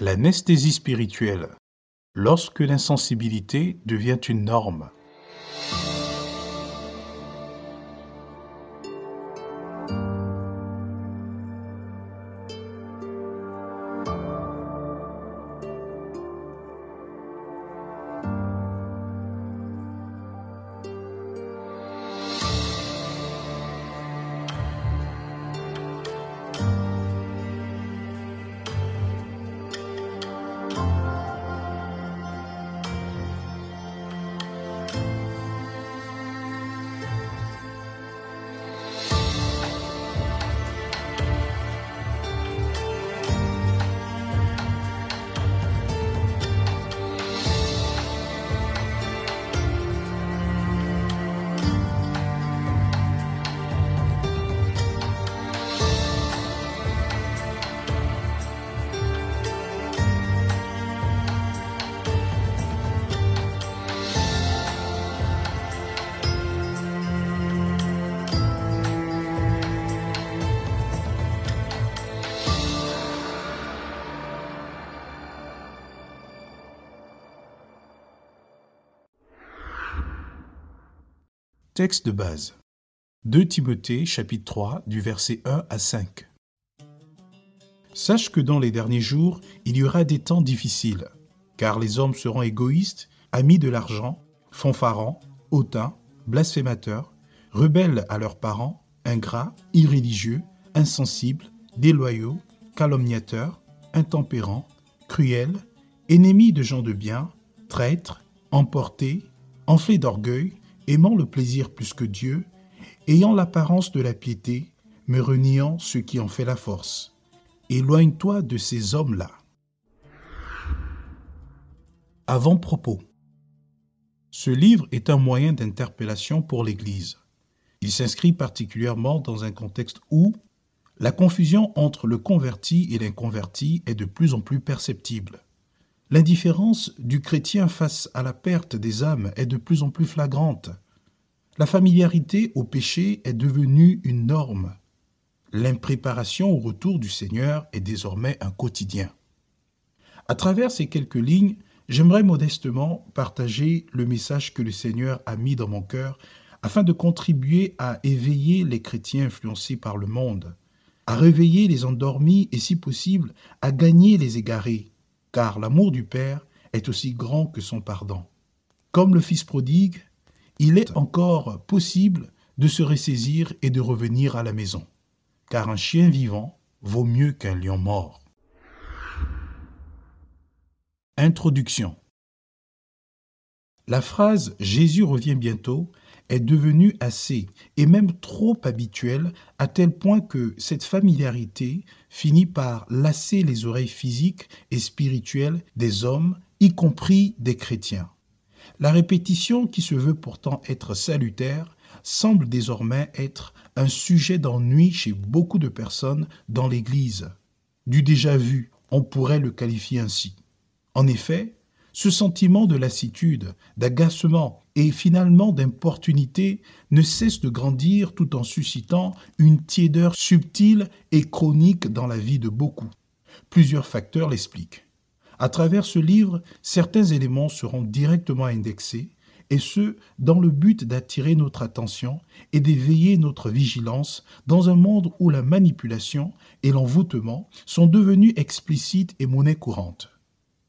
L'anesthésie spirituelle. Lorsque l'insensibilité devient une norme. Texte de base. 2 Timothée chapitre 3 du verset 1 à 5. Sache que dans les derniers jours, il y aura des temps difficiles, car les hommes seront égoïstes, amis de l'argent, fanfarants, hautains, blasphémateurs, rebelles à leurs parents, ingrats, irréligieux, insensibles, déloyaux, calomniateurs, intempérants, cruels, ennemis de gens de bien, traîtres, emportés, enflés d'orgueil, aimant le plaisir plus que Dieu, ayant l'apparence de la piété, mais reniant ce qui en fait la force. Éloigne-toi de ces hommes-là. Avant-propos. Ce livre est un moyen d'interpellation pour l'Église. Il s'inscrit particulièrement dans un contexte où la confusion entre le converti et l'inconverti est de plus en plus perceptible. L'indifférence du chrétien face à la perte des âmes est de plus en plus flagrante. La familiarité au péché est devenue une norme. L'impréparation au retour du Seigneur est désormais un quotidien. À travers ces quelques lignes, j'aimerais modestement partager le message que le Seigneur a mis dans mon cœur afin de contribuer à éveiller les chrétiens influencés par le monde, à réveiller les endormis et si possible à gagner les égarés, car l'amour du Père est aussi grand que son pardon. Comme le Fils prodigue, il est encore possible de se ressaisir et de revenir à la maison, car un chien vivant vaut mieux qu'un lion mort. Introduction La phrase Jésus revient bientôt est devenue assez et même trop habituelle à tel point que cette familiarité finit par lasser les oreilles physiques et spirituelles des hommes, y compris des chrétiens. La répétition, qui se veut pourtant être salutaire, semble désormais être un sujet d'ennui chez beaucoup de personnes dans l'Église. Du déjà vu, on pourrait le qualifier ainsi. En effet, ce sentiment de lassitude, d'agacement et finalement d'importunité ne cesse de grandir tout en suscitant une tiédeur subtile et chronique dans la vie de beaucoup. Plusieurs facteurs l'expliquent. À travers ce livre, certains éléments seront directement indexés, et ce, dans le but d'attirer notre attention et d'éveiller notre vigilance dans un monde où la manipulation et l'envoûtement sont devenus explicites et monnaie courante.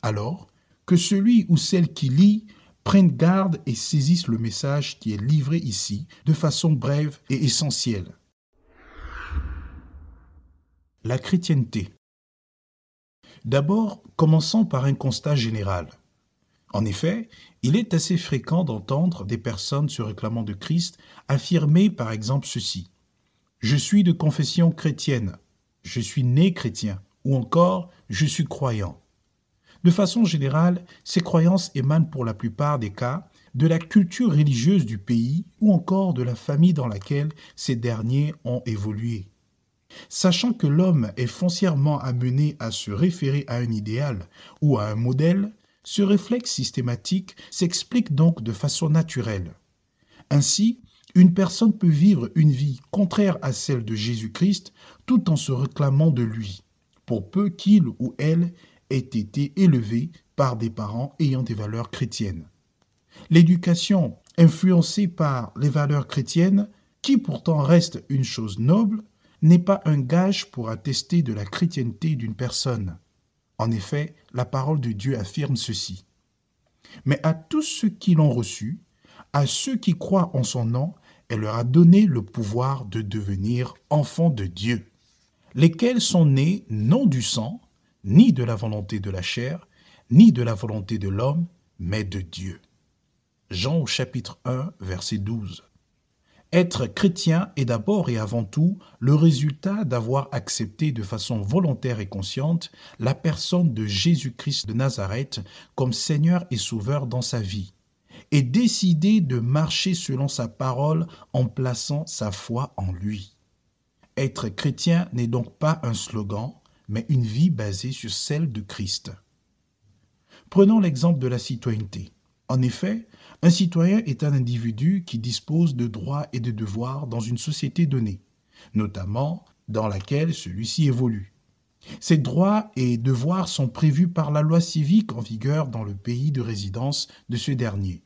Alors, que celui ou celle qui lit prenne garde et saisisse le message qui est livré ici de façon brève et essentielle. La chrétienté. D'abord, commençons par un constat général. En effet, il est assez fréquent d'entendre des personnes se réclamant de Christ affirmer par exemple ceci. Je suis de confession chrétienne, je suis né chrétien, ou encore je suis croyant. De façon générale, ces croyances émanent pour la plupart des cas de la culture religieuse du pays ou encore de la famille dans laquelle ces derniers ont évolué. Sachant que l'homme est foncièrement amené à se référer à un idéal ou à un modèle, ce réflexe systématique s'explique donc de façon naturelle. Ainsi, une personne peut vivre une vie contraire à celle de Jésus-Christ tout en se réclamant de lui, pour peu qu'il ou elle aient été élevés par des parents ayant des valeurs chrétiennes. L'éducation influencée par les valeurs chrétiennes, qui pourtant reste une chose noble, n'est pas un gage pour attester de la chrétienté d'une personne. En effet, la parole de Dieu affirme ceci. Mais à tous ceux qui l'ont reçu, à ceux qui croient en son nom, elle leur a donné le pouvoir de devenir enfants de Dieu, lesquels sont nés non du sang, ni de la volonté de la chair, ni de la volonté de l'homme, mais de Dieu. Jean au chapitre 1, verset 12. Être chrétien est d'abord et avant tout le résultat d'avoir accepté de façon volontaire et consciente la personne de Jésus-Christ de Nazareth comme Seigneur et Sauveur dans sa vie, et décider de marcher selon sa parole en plaçant sa foi en lui. Être chrétien n'est donc pas un slogan, mais une vie basée sur celle de Christ. Prenons l'exemple de la citoyenneté. En effet, un citoyen est un individu qui dispose de droits et de devoirs dans une société donnée, notamment dans laquelle celui-ci évolue. Ces droits et devoirs sont prévus par la loi civique en vigueur dans le pays de résidence de ce dernier.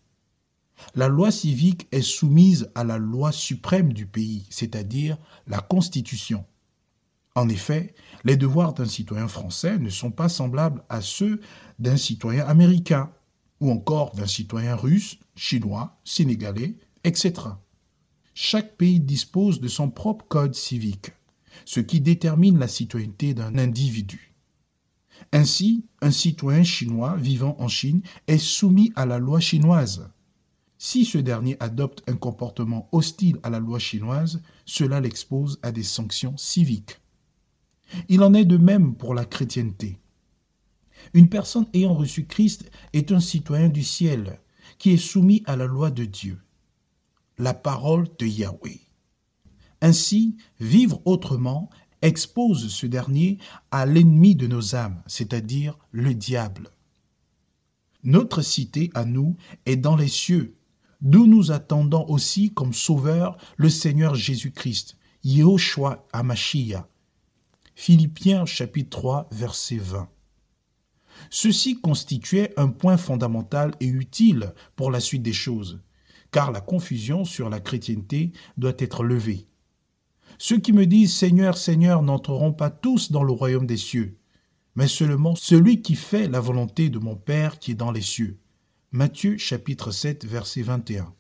La loi civique est soumise à la loi suprême du pays, c'est-à-dire la Constitution. En effet, les devoirs d'un citoyen français ne sont pas semblables à ceux d'un citoyen américain ou encore d'un citoyen russe, chinois, sénégalais, etc. Chaque pays dispose de son propre code civique, ce qui détermine la citoyenneté d'un individu. Ainsi, un citoyen chinois vivant en Chine est soumis à la loi chinoise. Si ce dernier adopte un comportement hostile à la loi chinoise, cela l'expose à des sanctions civiques. Il en est de même pour la chrétienté. Une personne ayant reçu Christ est un citoyen du ciel qui est soumis à la loi de Dieu, la parole de Yahweh. Ainsi, vivre autrement expose ce dernier à l'ennemi de nos âmes, c'est-à-dire le diable. Notre cité à nous est dans les cieux, d'où nous attendons aussi comme sauveur le Seigneur Jésus-Christ, Yehoshua Amashia. Philippiens chapitre 3 verset 20. Ceci constituait un point fondamental et utile pour la suite des choses, car la confusion sur la chrétienté doit être levée. Ceux qui me disent Seigneur, Seigneur n'entreront pas tous dans le royaume des cieux, mais seulement celui qui fait la volonté de mon Père qui est dans les cieux. Matthieu chapitre 7 verset 21.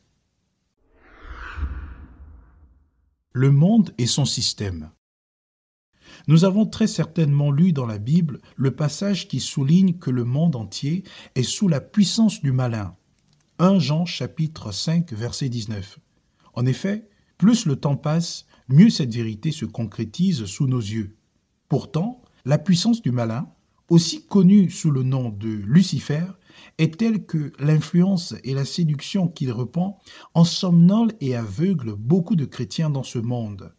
Le monde et son système. Nous avons très certainement lu dans la Bible le passage qui souligne que le monde entier est sous la puissance du malin. 1 Jean chapitre 5 verset 19. En effet, plus le temps passe, mieux cette vérité se concrétise sous nos yeux. Pourtant, la puissance du malin, aussi connue sous le nom de Lucifer, est telle que l'influence et la séduction qu'il repend ensomnolent et aveuglent beaucoup de chrétiens dans ce monde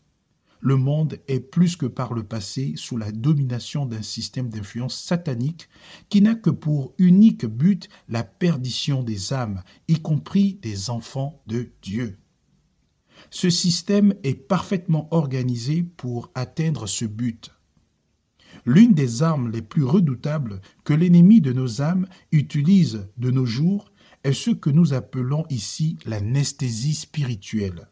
le monde est plus que par le passé sous la domination d'un système d'influence satanique qui n'a que pour unique but la perdition des âmes, y compris des enfants de Dieu. Ce système est parfaitement organisé pour atteindre ce but. L'une des armes les plus redoutables que l'ennemi de nos âmes utilise de nos jours est ce que nous appelons ici l'anesthésie spirituelle.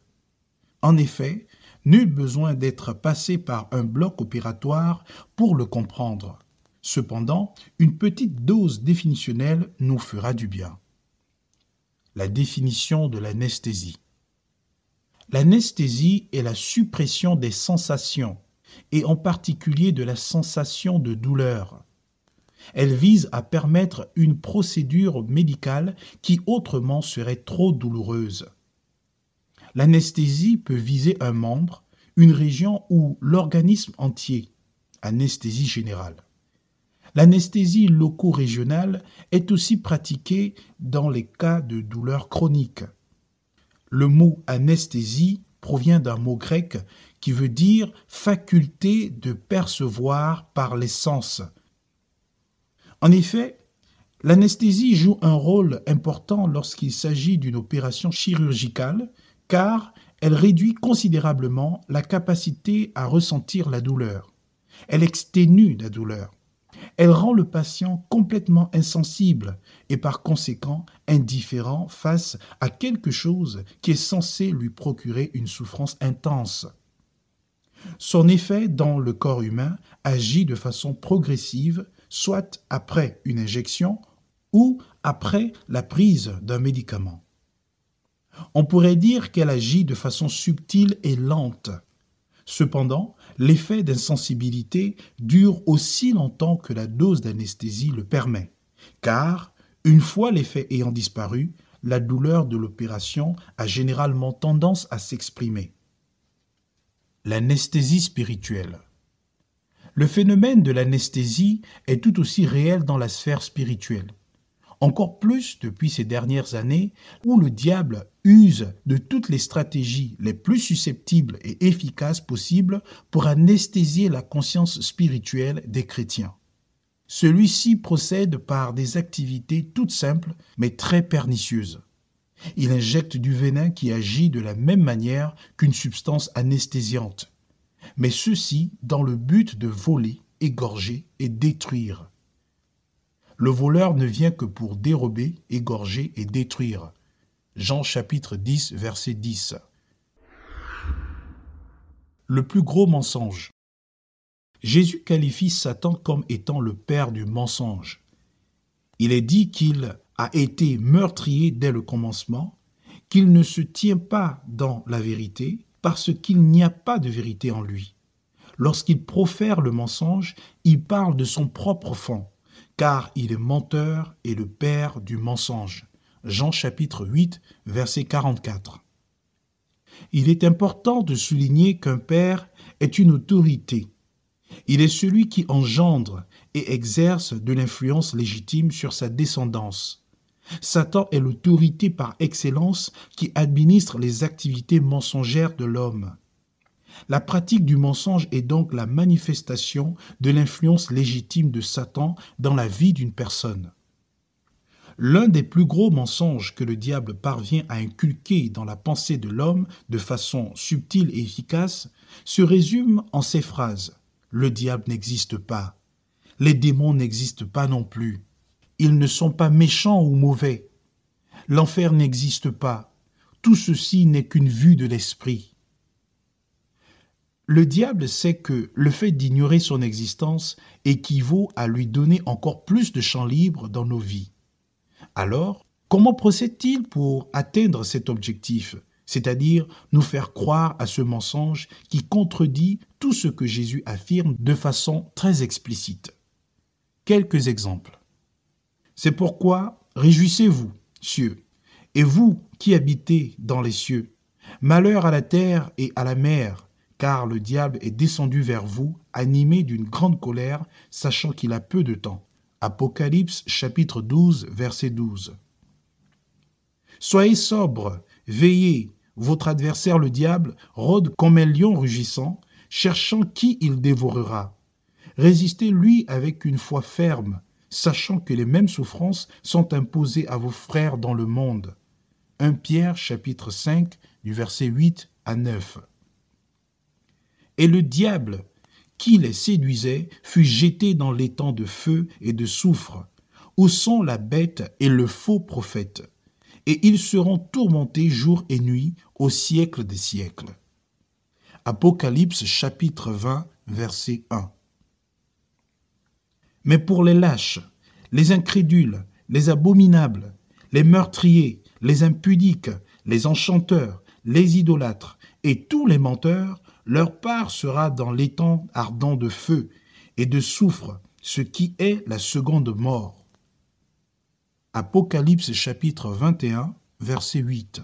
En effet, Nul besoin d'être passé par un bloc opératoire pour le comprendre. Cependant, une petite dose définitionnelle nous fera du bien. La définition de l'anesthésie. L'anesthésie est la suppression des sensations, et en particulier de la sensation de douleur. Elle vise à permettre une procédure médicale qui autrement serait trop douloureuse. L'anesthésie peut viser un membre, une région ou l'organisme entier. Anesthésie générale. L'anesthésie loco-régionale est aussi pratiquée dans les cas de douleurs chroniques. Le mot anesthésie provient d'un mot grec qui veut dire faculté de percevoir par les sens. En effet, l'anesthésie joue un rôle important lorsqu'il s'agit d'une opération chirurgicale car elle réduit considérablement la capacité à ressentir la douleur. Elle exténue la douleur. elle rend le patient complètement insensible et par conséquent indifférent face à quelque chose qui est censé lui procurer une souffrance intense. Son effet dans le corps humain agit de façon progressive, soit après une injection ou après la prise d'un médicament. On pourrait dire qu'elle agit de façon subtile et lente. Cependant, l'effet d'insensibilité dure aussi longtemps que la dose d'anesthésie le permet, car, une fois l'effet ayant disparu, la douleur de l'opération a généralement tendance à s'exprimer. L'anesthésie spirituelle. Le phénomène de l'anesthésie est tout aussi réel dans la sphère spirituelle encore plus depuis ces dernières années où le diable use de toutes les stratégies les plus susceptibles et efficaces possibles pour anesthésier la conscience spirituelle des chrétiens. Celui-ci procède par des activités toutes simples mais très pernicieuses. Il injecte du venin qui agit de la même manière qu'une substance anesthésiante, mais ceci dans le but de voler, égorger et détruire. Le voleur ne vient que pour dérober, égorger et détruire. Jean chapitre 10, verset 10. Le plus gros mensonge. Jésus qualifie Satan comme étant le père du mensonge. Il est dit qu'il a été meurtrier dès le commencement, qu'il ne se tient pas dans la vérité, parce qu'il n'y a pas de vérité en lui. Lorsqu'il profère le mensonge, il parle de son propre fond car il est menteur et le père du mensonge. Jean chapitre 8, verset 44. Il est important de souligner qu'un père est une autorité. Il est celui qui engendre et exerce de l'influence légitime sur sa descendance. Satan est l'autorité par excellence qui administre les activités mensongères de l'homme. La pratique du mensonge est donc la manifestation de l'influence légitime de Satan dans la vie d'une personne. L'un des plus gros mensonges que le diable parvient à inculquer dans la pensée de l'homme de façon subtile et efficace se résume en ces phrases. Le diable n'existe pas. Les démons n'existent pas non plus. Ils ne sont pas méchants ou mauvais. L'enfer n'existe pas. Tout ceci n'est qu'une vue de l'esprit. Le diable sait que le fait d'ignorer son existence équivaut à lui donner encore plus de champ libre dans nos vies. Alors, comment procède-t-il pour atteindre cet objectif, c'est-à-dire nous faire croire à ce mensonge qui contredit tout ce que Jésus affirme de façon très explicite? Quelques exemples. C'est pourquoi réjouissez-vous, cieux, et vous qui habitez dans les cieux. Malheur à la terre et à la mer, car le diable est descendu vers vous, animé d'une grande colère, sachant qu'il a peu de temps. Apocalypse chapitre 12, verset 12. Soyez sobres, veillez, votre adversaire le diable rôde comme un lion rugissant, cherchant qui il dévorera. Résistez-lui avec une foi ferme, sachant que les mêmes souffrances sont imposées à vos frères dans le monde. 1 Pierre chapitre 5 du verset 8 à 9 et le diable qui les séduisait fut jeté dans l'étang de feu et de soufre, où sont la bête et le faux prophète, et ils seront tourmentés jour et nuit au siècle des siècles. Apocalypse chapitre 20, verset 1. Mais pour les lâches, les incrédules, les abominables, les meurtriers, les impudiques, les enchanteurs, les idolâtres et tous les menteurs, leur part sera dans l'étang ardent de feu et de soufre, ce qui est la seconde mort. Apocalypse chapitre 21, verset 8.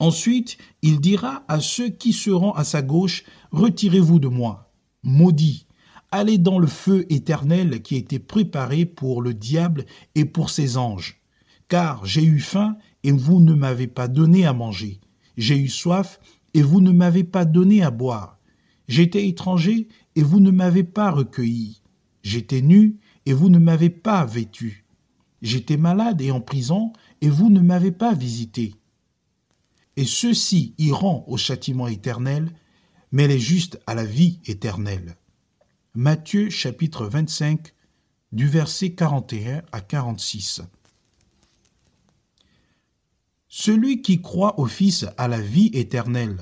Ensuite, il dira à ceux qui seront à sa gauche, Retirez-vous de moi, maudits, allez dans le feu éternel qui a été préparé pour le diable et pour ses anges. Car j'ai eu faim et vous ne m'avez pas donné à manger. J'ai eu soif et vous ne m'avez pas donné à boire. J'étais étranger, et vous ne m'avez pas recueilli. J'étais nu, et vous ne m'avez pas vêtu. J'étais malade et en prison, et vous ne m'avez pas visité. Et ceux-ci iront au châtiment éternel, mais les justes à la vie éternelle. Matthieu chapitre 25 du verset 41 à 46. Celui qui croit au Fils a la vie éternelle.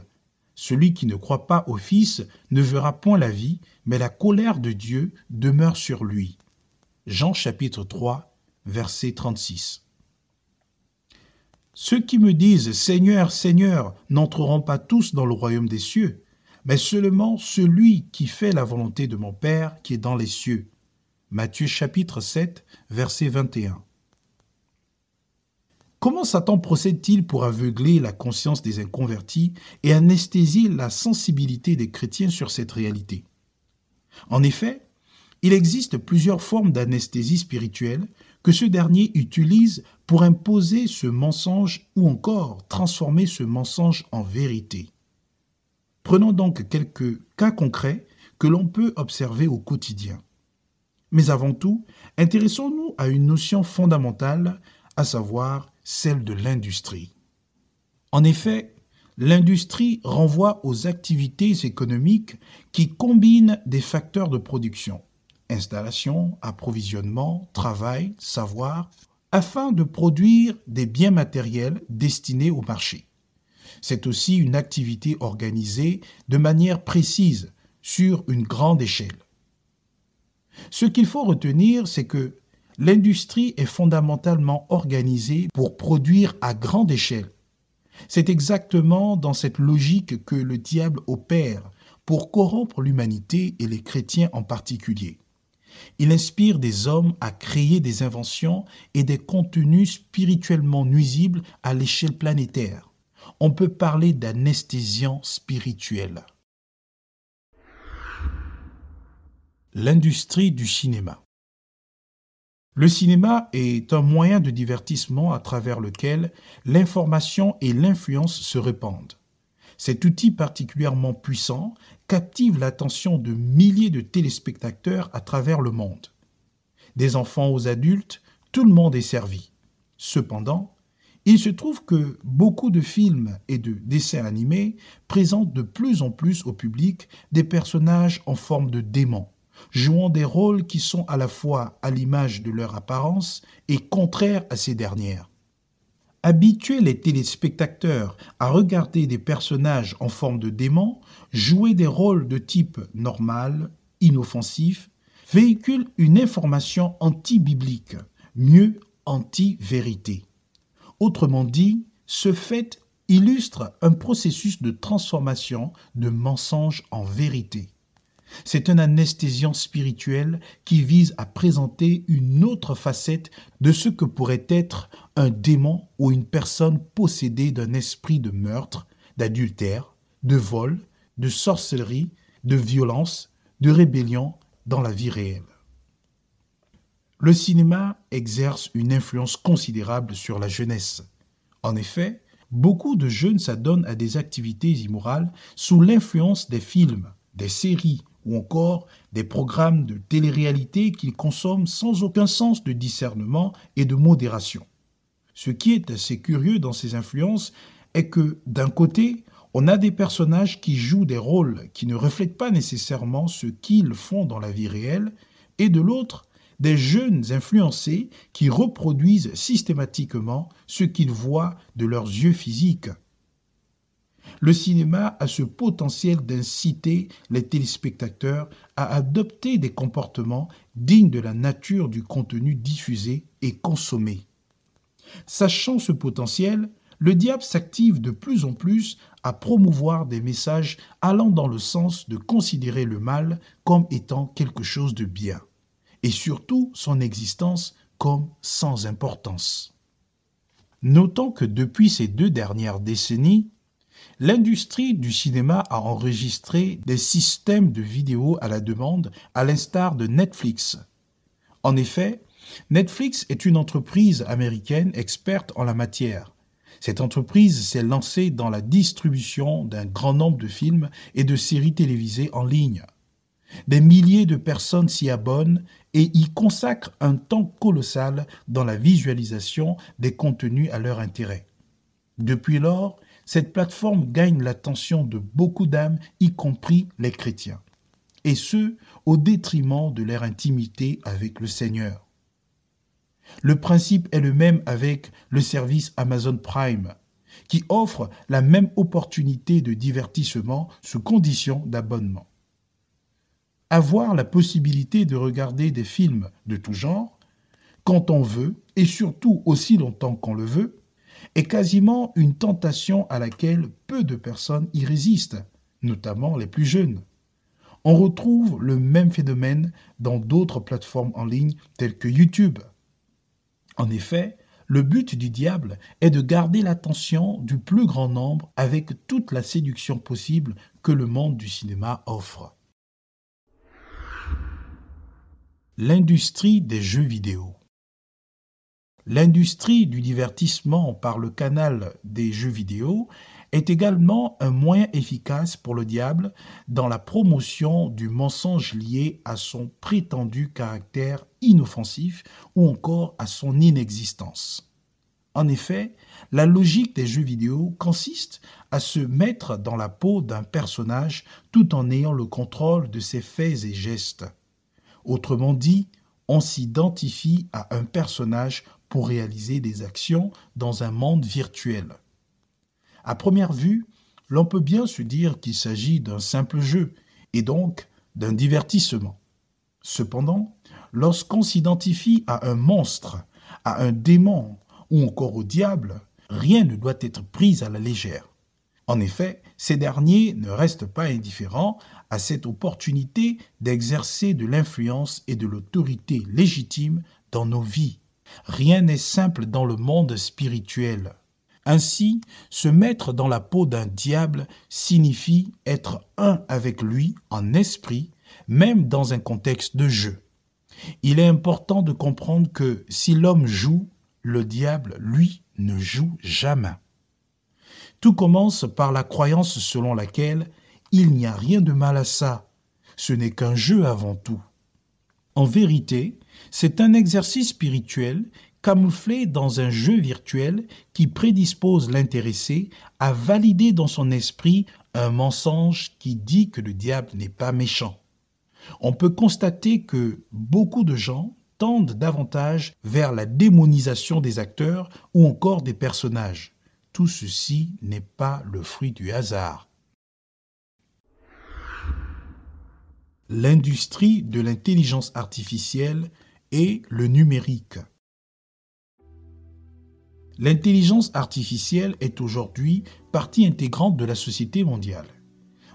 Celui qui ne croit pas au Fils ne verra point la vie, mais la colère de Dieu demeure sur lui. Jean chapitre 3, verset 36. Ceux qui me disent Seigneur, Seigneur n'entreront pas tous dans le royaume des cieux, mais seulement celui qui fait la volonté de mon Père qui est dans les cieux. Matthieu chapitre 7, verset 21. Comment Satan procède-t-il pour aveugler la conscience des inconvertis et anesthésier la sensibilité des chrétiens sur cette réalité? En effet, il existe plusieurs formes d'anesthésie spirituelle que ce dernier utilise pour imposer ce mensonge ou encore transformer ce mensonge en vérité. Prenons donc quelques cas concrets que l'on peut observer au quotidien. Mais avant tout, intéressons-nous à une notion fondamentale, à savoir celle de l'industrie. En effet, l'industrie renvoie aux activités économiques qui combinent des facteurs de production, installation, approvisionnement, travail, savoir, afin de produire des biens matériels destinés au marché. C'est aussi une activité organisée de manière précise sur une grande échelle. Ce qu'il faut retenir, c'est que l'industrie est fondamentalement organisée pour produire à grande échelle. C'est exactement dans cette logique que le diable opère pour corrompre l'humanité et les chrétiens en particulier. Il inspire des hommes à créer des inventions et des contenus spirituellement nuisibles à l'échelle planétaire. On peut parler d'anesthésiant spirituel. L'industrie du cinéma. Le cinéma est un moyen de divertissement à travers lequel l'information et l'influence se répandent. Cet outil particulièrement puissant captive l'attention de milliers de téléspectateurs à travers le monde. Des enfants aux adultes, tout le monde est servi. Cependant, il se trouve que beaucoup de films et de dessins animés présentent de plus en plus au public des personnages en forme de démons jouant des rôles qui sont à la fois à l'image de leur apparence et contraires à ces dernières. Habituer les téléspectateurs à regarder des personnages en forme de démons jouer des rôles de type normal, inoffensif, véhicule une information anti-biblique, mieux anti-vérité. Autrement dit, ce fait illustre un processus de transformation de mensonge en vérité. C'est un anesthésiant spirituel qui vise à présenter une autre facette de ce que pourrait être un démon ou une personne possédée d'un esprit de meurtre, d'adultère, de vol, de sorcellerie, de violence, de rébellion dans la vie réelle. Le cinéma exerce une influence considérable sur la jeunesse. En effet, beaucoup de jeunes s'adonnent à des activités immorales sous l'influence des films, des séries, ou encore des programmes de télé-réalité qu'ils consomment sans aucun sens de discernement et de modération. Ce qui est assez curieux dans ces influences est que, d'un côté, on a des personnages qui jouent des rôles qui ne reflètent pas nécessairement ce qu'ils font dans la vie réelle, et de l'autre, des jeunes influencés qui reproduisent systématiquement ce qu'ils voient de leurs yeux physiques le cinéma a ce potentiel d'inciter les téléspectateurs à adopter des comportements dignes de la nature du contenu diffusé et consommé. Sachant ce potentiel, le diable s'active de plus en plus à promouvoir des messages allant dans le sens de considérer le mal comme étant quelque chose de bien, et surtout son existence comme sans importance. Notons que depuis ces deux dernières décennies, L'industrie du cinéma a enregistré des systèmes de vidéos à la demande, à l'instar de Netflix. En effet, Netflix est une entreprise américaine experte en la matière. Cette entreprise s'est lancée dans la distribution d'un grand nombre de films et de séries télévisées en ligne. Des milliers de personnes s'y abonnent et y consacrent un temps colossal dans la visualisation des contenus à leur intérêt. Depuis lors, cette plateforme gagne l'attention de beaucoup d'âmes, y compris les chrétiens. et ce, au détriment de leur intimité avec le Seigneur. Le principe est le même avec le service Amazon Prime, qui offre la même opportunité de divertissement sous condition d'abonnement. Avoir la possibilité de regarder des films de tout genre, quand on veut, et surtout aussi longtemps qu'on le veut, est quasiment une tentation à laquelle peu de personnes y résistent, notamment les plus jeunes. On retrouve le même phénomène dans d'autres plateformes en ligne telles que YouTube. En effet, le but du diable est de garder l'attention du plus grand nombre avec toute la séduction possible que le monde du cinéma offre. L'industrie des jeux vidéo. L'industrie du divertissement par le canal des jeux vidéo est également un moyen efficace pour le diable dans la promotion du mensonge lié à son prétendu caractère inoffensif ou encore à son inexistence. En effet, la logique des jeux vidéo consiste à se mettre dans la peau d'un personnage tout en ayant le contrôle de ses faits et gestes. Autrement dit, on s'identifie à un personnage pour réaliser des actions dans un monde virtuel. À première vue, l'on peut bien se dire qu'il s'agit d'un simple jeu, et donc d'un divertissement. Cependant, lorsqu'on s'identifie à un monstre, à un démon ou encore au diable, rien ne doit être pris à la légère. En effet, ces derniers ne restent pas indifférents à cette opportunité d'exercer de l'influence et de l'autorité légitime dans nos vies. Rien n'est simple dans le monde spirituel. Ainsi, se mettre dans la peau d'un diable signifie être un avec lui en esprit, même dans un contexte de jeu. Il est important de comprendre que si l'homme joue, le diable, lui, ne joue jamais. Tout commence par la croyance selon laquelle il n'y a rien de mal à ça, ce n'est qu'un jeu avant tout. En vérité, c'est un exercice spirituel camouflé dans un jeu virtuel qui prédispose l'intéressé à valider dans son esprit un mensonge qui dit que le diable n'est pas méchant. On peut constater que beaucoup de gens tendent davantage vers la démonisation des acteurs ou encore des personnages. Tout ceci n'est pas le fruit du hasard. L'industrie de l'intelligence artificielle et le numérique. L'intelligence artificielle est aujourd'hui partie intégrante de la société mondiale.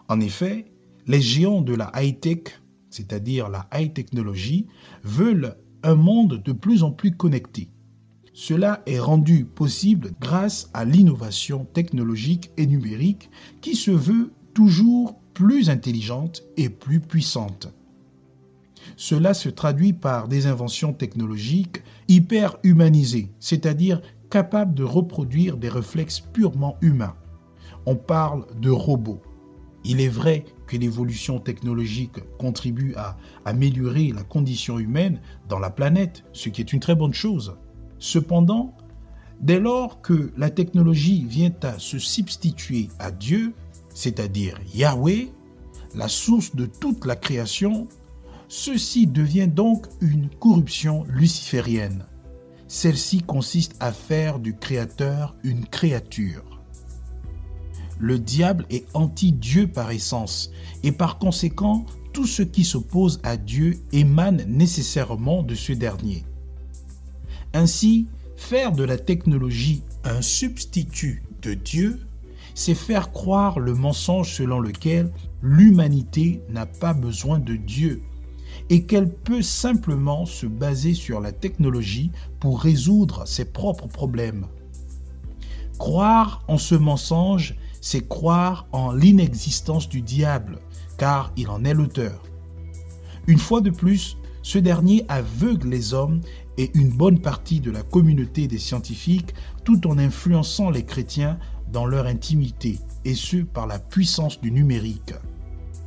En effet, les géants de la high-tech, c'est-à-dire la high technologie, veulent un monde de plus en plus connecté. Cela est rendu possible grâce à l'innovation technologique et numérique qui se veut toujours plus intelligente et plus puissante. Cela se traduit par des inventions technologiques hyper humanisées, c'est-à-dire capables de reproduire des réflexes purement humains. On parle de robots. Il est vrai que l'évolution technologique contribue à améliorer la condition humaine dans la planète, ce qui est une très bonne chose. Cependant, dès lors que la technologie vient à se substituer à Dieu, c'est-à-dire Yahweh, la source de toute la création, ceci devient donc une corruption luciférienne. Celle-ci consiste à faire du Créateur une créature. Le diable est anti-Dieu par essence, et par conséquent, tout ce qui s'oppose à Dieu émane nécessairement de ce dernier. Ainsi, faire de la technologie un substitut de Dieu, c'est faire croire le mensonge selon lequel l'humanité n'a pas besoin de Dieu et qu'elle peut simplement se baser sur la technologie pour résoudre ses propres problèmes. Croire en ce mensonge, c'est croire en l'inexistence du diable, car il en est l'auteur. Une fois de plus, ce dernier aveugle les hommes et une bonne partie de la communauté des scientifiques tout en influençant les chrétiens dans leur intimité, et ce par la puissance du numérique.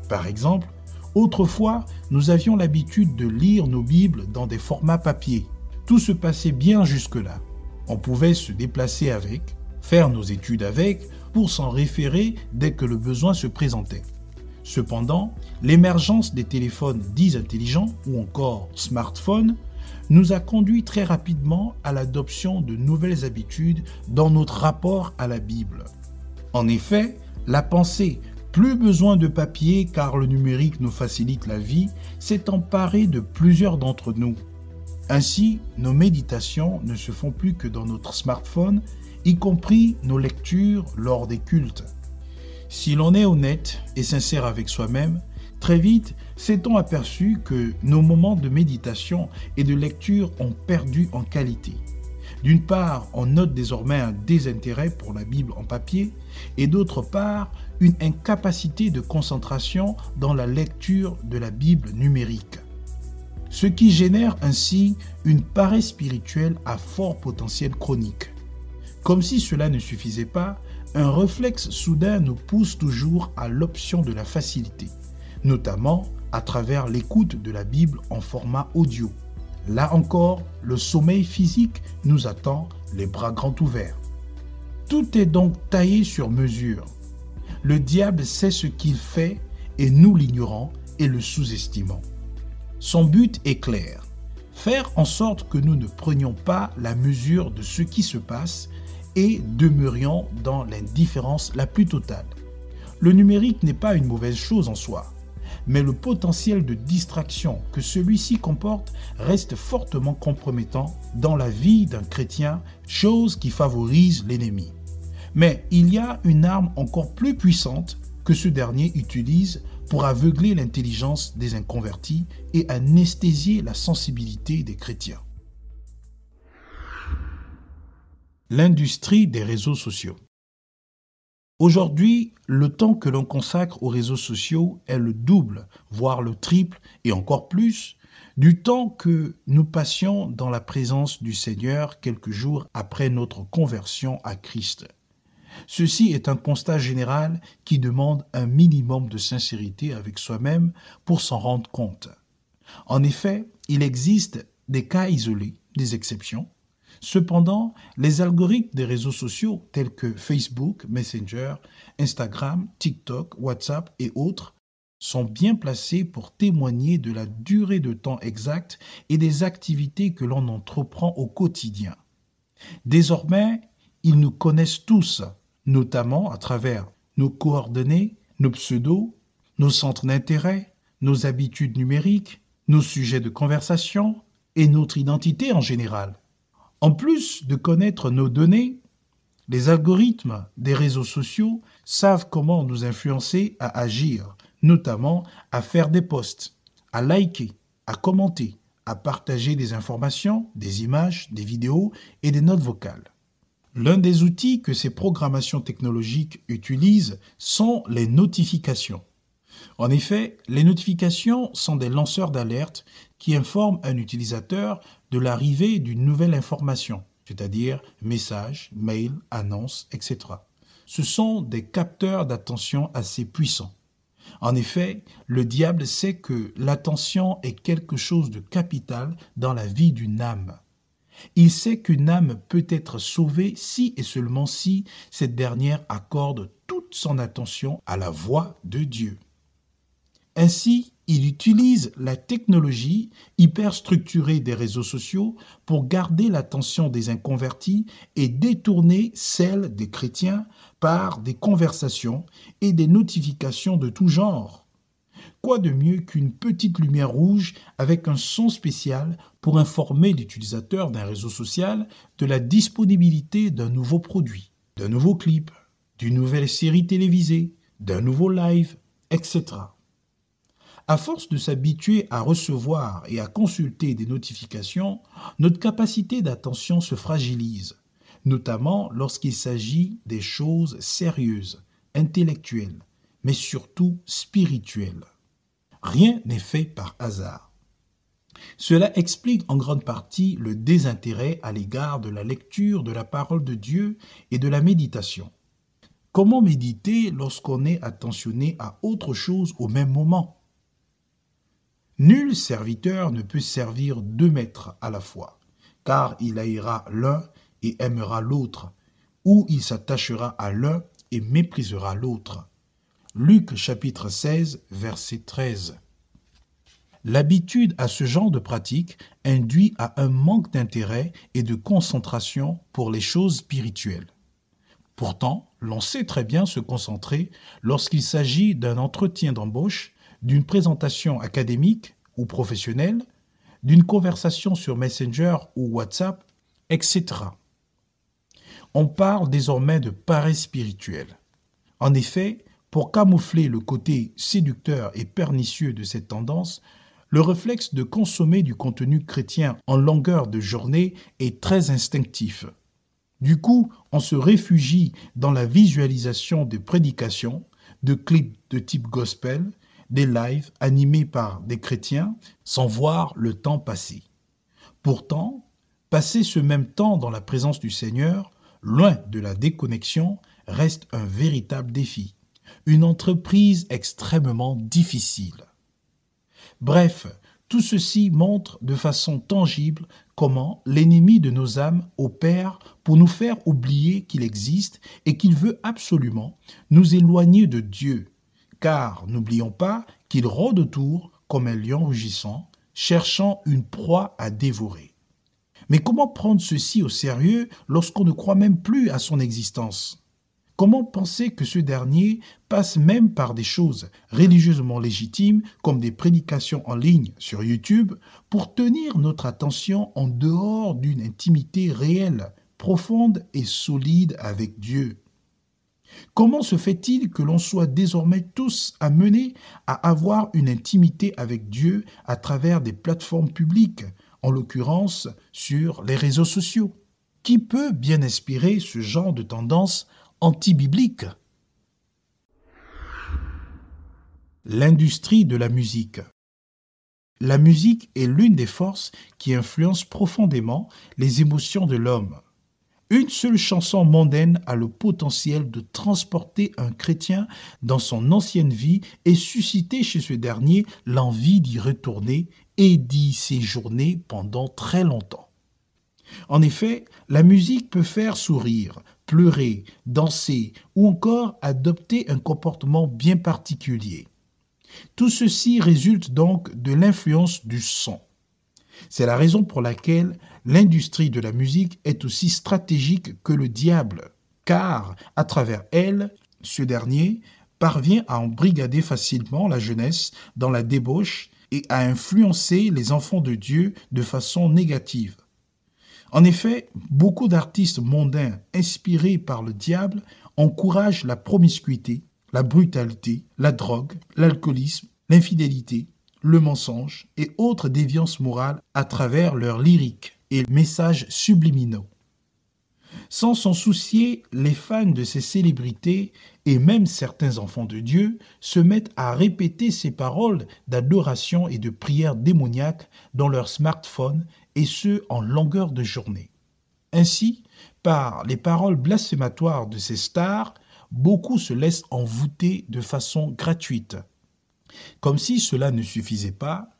Par exemple, Autrefois, nous avions l'habitude de lire nos Bibles dans des formats papier. Tout se passait bien jusque-là. On pouvait se déplacer avec, faire nos études avec, pour s'en référer dès que le besoin se présentait. Cependant, l'émergence des téléphones dits intelligents ou encore smartphones nous a conduit très rapidement à l'adoption de nouvelles habitudes dans notre rapport à la Bible. En effet, la pensée plus besoin de papier car le numérique nous facilite la vie s'est emparé de plusieurs d'entre nous. Ainsi, nos méditations ne se font plus que dans notre smartphone, y compris nos lectures lors des cultes. Si l'on est honnête et sincère avec soi-même, très vite s'est-on aperçu que nos moments de méditation et de lecture ont perdu en qualité. D'une part, on note désormais un désintérêt pour la Bible en papier, et d'autre part, une incapacité de concentration dans la lecture de la Bible numérique. Ce qui génère ainsi une paresse spirituelle à fort potentiel chronique. Comme si cela ne suffisait pas, un réflexe soudain nous pousse toujours à l'option de la facilité, notamment à travers l'écoute de la Bible en format audio. Là encore, le sommeil physique nous attend les bras grands ouverts. Tout est donc taillé sur mesure. Le diable sait ce qu'il fait et nous l'ignorons et le sous-estimons. Son but est clair, faire en sorte que nous ne prenions pas la mesure de ce qui se passe et demeurions dans l'indifférence la plus totale. Le numérique n'est pas une mauvaise chose en soi, mais le potentiel de distraction que celui-ci comporte reste fortement compromettant dans la vie d'un chrétien, chose qui favorise l'ennemi. Mais il y a une arme encore plus puissante que ce dernier utilise pour aveugler l'intelligence des inconvertis et anesthésier la sensibilité des chrétiens. L'industrie des réseaux sociaux. Aujourd'hui, le temps que l'on consacre aux réseaux sociaux est le double, voire le triple et encore plus, du temps que nous passions dans la présence du Seigneur quelques jours après notre conversion à Christ. Ceci est un constat général qui demande un minimum de sincérité avec soi-même pour s'en rendre compte. En effet, il existe des cas isolés, des exceptions, Cependant, les algorithmes des réseaux sociaux tels que Facebook, Messenger, Instagram, TikTok, WhatsApp et autres sont bien placés pour témoigner de la durée de temps exacte et des activités que l'on entreprend au quotidien. Désormais, ils nous connaissent tous, notamment à travers nos coordonnées, nos pseudos, nos centres d'intérêt, nos habitudes numériques, nos sujets de conversation et notre identité en général. En plus de connaître nos données, les algorithmes des réseaux sociaux savent comment nous influencer à agir, notamment à faire des posts, à liker, à commenter, à partager des informations, des images, des vidéos et des notes vocales. L'un des outils que ces programmations technologiques utilisent sont les notifications. En effet, les notifications sont des lanceurs d'alerte qui informent un utilisateur de l'arrivée d'une nouvelle information, c'est-à-dire message, mail, annonce, etc. Ce sont des capteurs d'attention assez puissants. En effet, le diable sait que l'attention est quelque chose de capital dans la vie d'une âme. Il sait qu'une âme peut être sauvée si et seulement si cette dernière accorde toute son attention à la voix de Dieu. Ainsi, il utilise la technologie hyper structurée des réseaux sociaux pour garder l'attention des inconvertis et détourner celle des chrétiens par des conversations et des notifications de tout genre. Quoi de mieux qu'une petite lumière rouge avec un son spécial pour informer l'utilisateur d'un réseau social de la disponibilité d'un nouveau produit, d'un nouveau clip, d'une nouvelle série télévisée, d'un nouveau live, etc. À force de s'habituer à recevoir et à consulter des notifications, notre capacité d'attention se fragilise, notamment lorsqu'il s'agit des choses sérieuses, intellectuelles, mais surtout spirituelles. Rien n'est fait par hasard. Cela explique en grande partie le désintérêt à l'égard de la lecture de la parole de Dieu et de la méditation. Comment méditer lorsqu'on est attentionné à autre chose au même moment? Nul serviteur ne peut servir deux maîtres à la fois, car il haïra l'un et aimera l'autre, ou il s'attachera à l'un et méprisera l'autre. Luc chapitre 16, verset 13. L'habitude à ce genre de pratique induit à un manque d'intérêt et de concentration pour les choses spirituelles. Pourtant, l'on sait très bien se concentrer lorsqu'il s'agit d'un entretien d'embauche, d'une présentation académique ou professionnelle, d'une conversation sur Messenger ou WhatsApp, etc. On parle désormais de paresse spirituelle. En effet, pour camoufler le côté séducteur et pernicieux de cette tendance, le réflexe de consommer du contenu chrétien en longueur de journée est très instinctif. Du coup, on se réfugie dans la visualisation de prédications, de clips de type gospel, des lives animés par des chrétiens, sans voir le temps passer. Pourtant, passer ce même temps dans la présence du Seigneur, loin de la déconnexion, reste un véritable défi, une entreprise extrêmement difficile. Bref, tout ceci montre de façon tangible comment l'ennemi de nos âmes opère pour nous faire oublier qu'il existe et qu'il veut absolument nous éloigner de Dieu. Car n'oublions pas qu'il rôde autour comme un lion rugissant, cherchant une proie à dévorer. Mais comment prendre ceci au sérieux lorsqu'on ne croit même plus à son existence? Comment penser que ce dernier passe même par des choses religieusement légitimes comme des prédications en ligne sur YouTube pour tenir notre attention en dehors d'une intimité réelle, profonde et solide avec Dieu? Comment se fait-il que l'on soit désormais tous amenés à avoir une intimité avec Dieu à travers des plateformes publiques, en l'occurrence sur les réseaux sociaux? Qui peut bien inspirer ce genre de tendance anti-biblique. L'industrie de la musique. La musique est l'une des forces qui influence profondément les émotions de l'homme. Une seule chanson mondaine a le potentiel de transporter un chrétien dans son ancienne vie et susciter chez ce dernier l'envie d'y retourner et d'y séjourner pendant très longtemps. En effet, la musique peut faire sourire, pleurer, danser ou encore adopter un comportement bien particulier. Tout ceci résulte donc de l'influence du son. C'est la raison pour laquelle l'industrie de la musique est aussi stratégique que le diable, car à travers elle, ce dernier parvient à embrigader facilement la jeunesse dans la débauche et à influencer les enfants de Dieu de façon négative. En effet, beaucoup d'artistes mondains inspirés par le diable encouragent la promiscuité, la brutalité, la drogue, l'alcoolisme, l'infidélité, le mensonge et autres déviances morales à travers leurs lyriques et messages subliminaux. Sans s'en soucier, les fans de ces célébrités et même certains enfants de Dieu se mettent à répéter ces paroles d'adoration et de prière démoniaque dans leur smartphone et ce en longueur de journée. Ainsi, par les paroles blasphématoires de ces stars, beaucoup se laissent envoûter de façon gratuite. Comme si cela ne suffisait pas,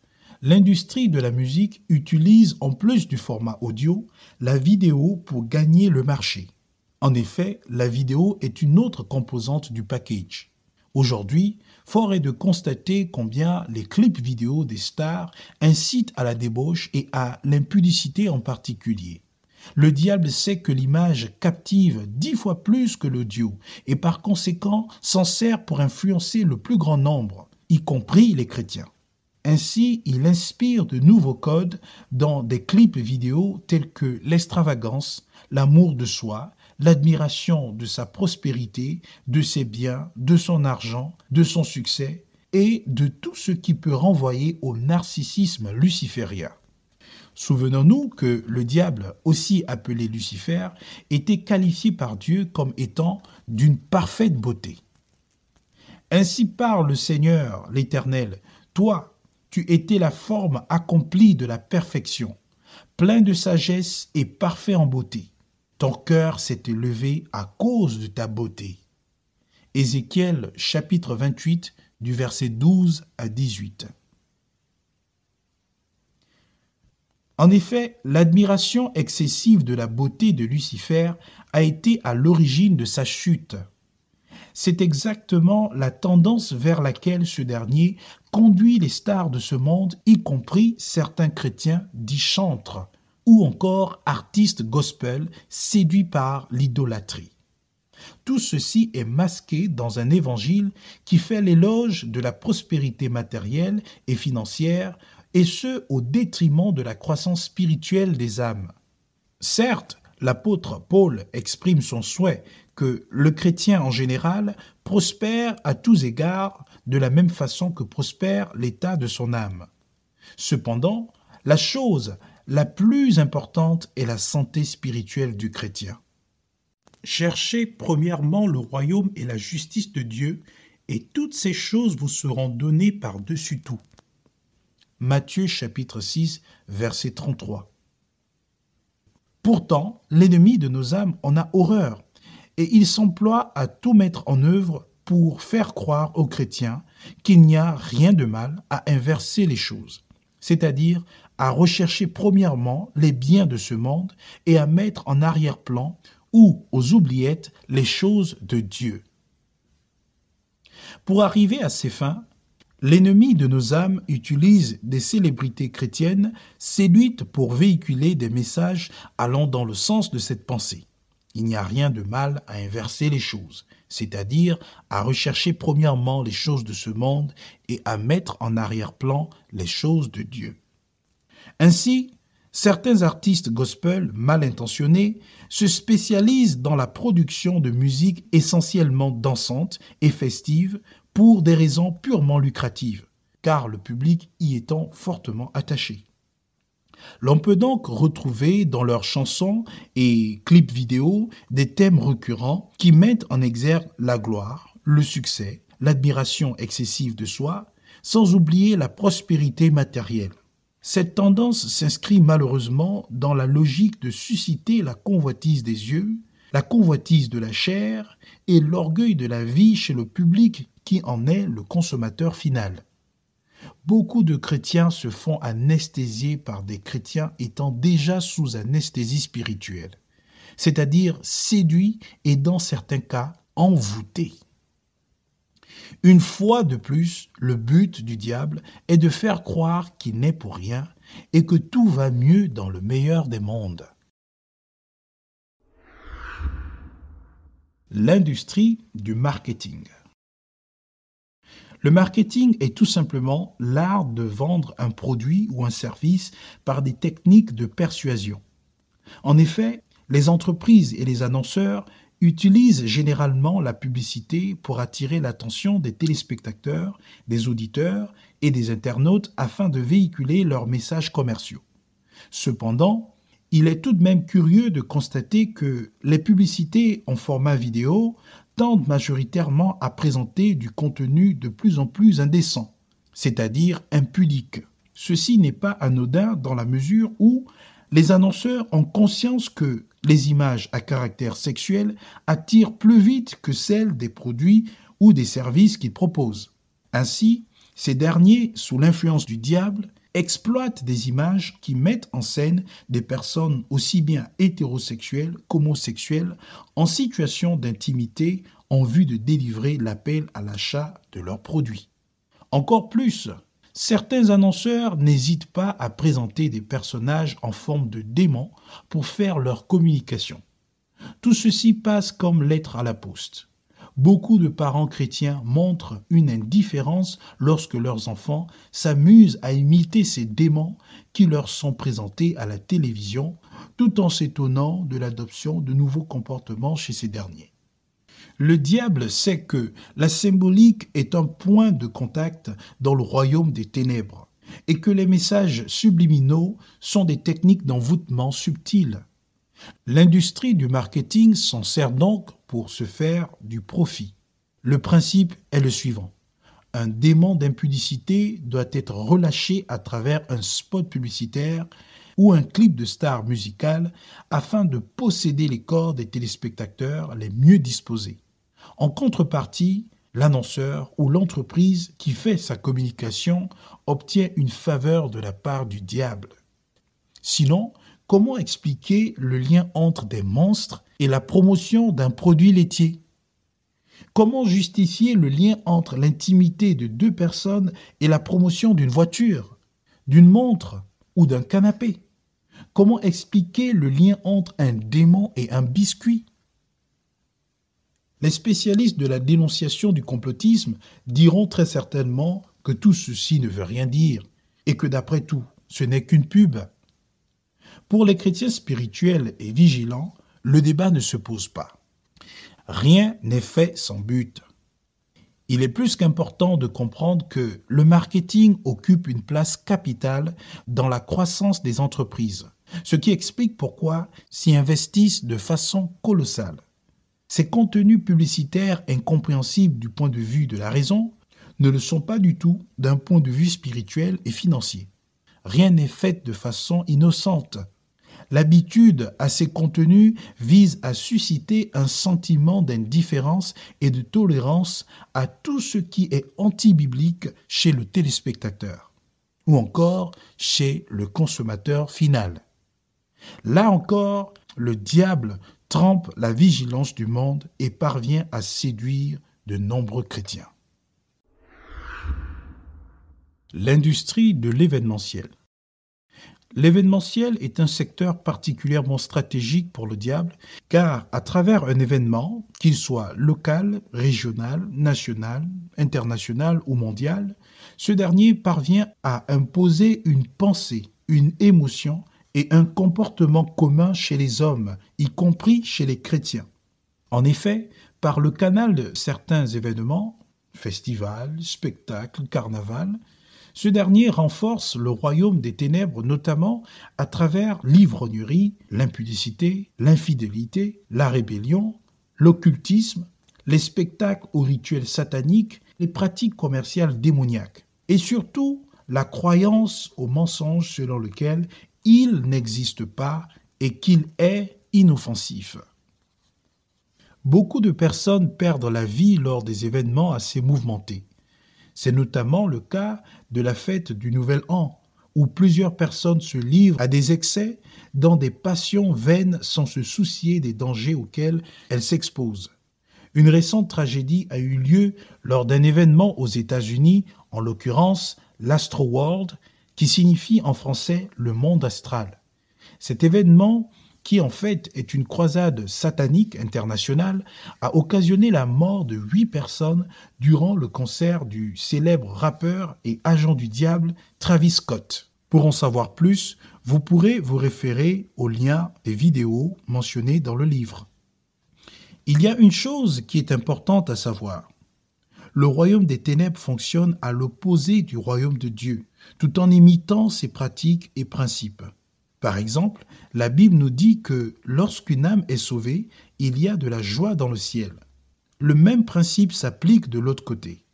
l'industrie de la musique utilise en plus du format audio la vidéo pour gagner le marché. En effet, la vidéo est une autre composante du package. Aujourd'hui, fort est de constater combien les clips vidéo des stars incitent à la débauche et à l'impudicité en particulier. Le diable sait que l'image captive dix fois plus que l'audio et par conséquent s'en sert pour influencer le plus grand nombre, y compris les chrétiens. Ainsi, il inspire de nouveaux codes dans des clips vidéo tels que l'extravagance, l'amour de soi, l'admiration de sa prospérité, de ses biens, de son argent, de son succès et de tout ce qui peut renvoyer au narcissisme luciférien. Souvenons-nous que le diable, aussi appelé Lucifer, était qualifié par Dieu comme étant d'une parfaite beauté. Ainsi parle le Seigneur, l'Éternel, toi, tu étais la forme accomplie de la perfection, plein de sagesse et parfait en beauté. Ton cœur s'est élevé à cause de ta beauté. Ézéchiel chapitre 28 du verset 12 à 18. En effet, l'admiration excessive de la beauté de Lucifer a été à l'origine de sa chute. c'est exactement la tendance vers laquelle ce dernier conduit les stars de ce monde, y compris certains chrétiens dits chantres, ou encore artistes gospel séduits par l'idolâtrie. Tout ceci est masqué dans un évangile qui fait l'éloge de la prospérité matérielle et financière, et ce au détriment de la croissance spirituelle des âmes. Certes, l'apôtre Paul exprime son souhait que le chrétien en général prospère à tous égards de la même façon que prospère l'état de son âme. Cependant, la chose la plus importante est la santé spirituelle du chrétien. Cherchez premièrement le royaume et la justice de Dieu, et toutes ces choses vous seront données par-dessus tout. Matthieu chapitre 6, verset 33. Pourtant, l'ennemi de nos âmes en a horreur, et il s'emploie à tout mettre en œuvre pour faire croire aux chrétiens qu'il n'y a rien de mal à inverser les choses, c'est-à-dire à rechercher premièrement les biens de ce monde et à mettre en arrière-plan ou aux oubliettes les choses de Dieu. Pour arriver à ces fins, l'ennemi de nos âmes utilise des célébrités chrétiennes séduites pour véhiculer des messages allant dans le sens de cette pensée. Il n'y a rien de mal à inverser les choses, c'est-à-dire à rechercher premièrement les choses de ce monde et à mettre en arrière-plan les choses de Dieu. Ainsi, certains artistes gospel mal intentionnés se spécialisent dans la production de musique essentiellement dansante et festive pour des raisons purement lucratives, car le public y étant fortement attaché. L'on peut donc retrouver dans leurs chansons et clips vidéo des thèmes récurrents qui mettent en exergue la gloire, le succès, l'admiration excessive de soi, sans oublier la prospérité matérielle. Cette tendance s'inscrit malheureusement dans la logique de susciter la convoitise des yeux, la convoitise de la chair et l'orgueil de la vie chez le public qui en est le consommateur final. Beaucoup de chrétiens se font anesthésier par des chrétiens étant déjà sous anesthésie spirituelle, c'est-à-dire séduits et dans certains cas envoûtés. Une fois de plus, le but du diable est de faire croire qu'il n'est pour rien et que tout va mieux dans le meilleur des mondes. L'industrie du marketing. Le marketing est tout simplement l'art de vendre un produit ou un service par des techniques de persuasion. En effet, les entreprises et les annonceurs utilisent généralement la publicité pour attirer l'attention des téléspectateurs, des auditeurs et des internautes afin de véhiculer leurs messages commerciaux. Cependant, il est tout de même curieux de constater que les publicités en format vidéo tendent majoritairement à présenter du contenu de plus en plus indécent, c'est-à-dire impudique. Ceci n'est pas anodin dans la mesure où les annonceurs ont conscience que les images à caractère sexuel attirent plus vite que celles des produits ou des services qu'ils proposent. Ainsi, ces derniers, sous l'influence du diable, exploitent des images qui mettent en scène des personnes aussi bien hétérosexuelles qu'homosexuelles en situation d'intimité en vue de délivrer l'appel à l'achat de leurs produits. Encore plus, Certains annonceurs n'hésitent pas à présenter des personnages en forme de démons pour faire leur communication. Tout ceci passe comme lettre à la poste. Beaucoup de parents chrétiens montrent une indifférence lorsque leurs enfants s'amusent à imiter ces démons qui leur sont présentés à la télévision, tout en s'étonnant de l'adoption de nouveaux comportements chez ces derniers. Le diable sait que la symbolique est un point de contact dans le royaume des ténèbres et que les messages subliminaux sont des techniques d'envoûtement subtiles. L'industrie du marketing s'en sert donc pour se faire du profit. Le principe est le suivant. Un démon d'impudicité doit être relâché à travers un spot publicitaire ou un clip de star musicale afin de posséder les corps des téléspectateurs les mieux disposés. En contrepartie, l'annonceur ou l'entreprise qui fait sa communication obtient une faveur de la part du diable. Sinon, comment expliquer le lien entre des monstres et la promotion d'un produit laitier? Comment justifier le lien entre l'intimité de deux personnes et la promotion d'une voiture, d'une montre ou d'un canapé? Comment expliquer le lien entre un démon et un biscuit? Les spécialistes de la dénonciation du complotisme diront très certainement que tout ceci ne veut rien dire et que d'après tout, ce n'est qu'une pub. Pour les chrétiens spirituels et vigilants, le débat ne se pose pas. Rien n'est fait sans but. Il est plus qu'important de comprendre que le marketing occupe une place capitale dans la croissance des entreprises, ce qui explique pourquoi s'y investissent de façon colossale. Ces contenus publicitaires incompréhensibles du point de vue de la raison ne le sont pas du tout d'un point de vue spirituel et financier. Rien n'est fait de façon innocente. L'habitude à ces contenus vise à susciter un sentiment d'indifférence et de tolérance à tout ce qui est anti-biblique chez le téléspectateur ou encore chez le consommateur final. Là encore, le diable trempe la vigilance du monde et parvient à séduire de nombreux chrétiens. L'industrie de l'événementiel. L'événementiel est un secteur particulièrement stratégique pour le diable, car à travers un événement, qu'il soit local, régional, national, international ou mondial, ce dernier parvient à imposer une pensée, une émotion et un comportement commun chez les hommes, y compris chez les chrétiens. En effet, par le canal de certains événements, festivals, spectacles, carnaval, ce dernier renforce le royaume des ténèbres notamment à travers l'ivrognerie, l'impudicité, l'infidélité, la rébellion, l'occultisme, les spectacles aux rituels sataniques, les pratiques commerciales démoniaques, et surtout la croyance au mensonge selon lequel il n'existe pas et qu'il est inoffensif. Beaucoup de personnes perdent la vie lors des événements assez mouvementés. C'est notamment le cas de la fête du Nouvel An, où plusieurs personnes se livrent à des excès dans des passions vaines sans se soucier des dangers auxquels elles s'exposent. Une récente tragédie a eu lieu lors d'un événement aux États-Unis, en l'occurrence l'Astro World, qui signifie en français le monde astral. Cet événement qui en fait est une croisade satanique internationale, a occasionné la mort de huit personnes durant le concert du célèbre rappeur et agent du diable Travis Scott. Pour en savoir plus, vous pourrez vous référer au lien des vidéos mentionnées dans le livre. Il y a une chose qui est importante à savoir. Le royaume des ténèbres fonctionne à l'opposé du royaume de Dieu, tout en imitant ses pratiques et principes. Par exemple, la Bible nous dit que lorsqu'une âme est sauvée, il y a de la joie dans le ciel. Le même principe s'applique de l'autre côté.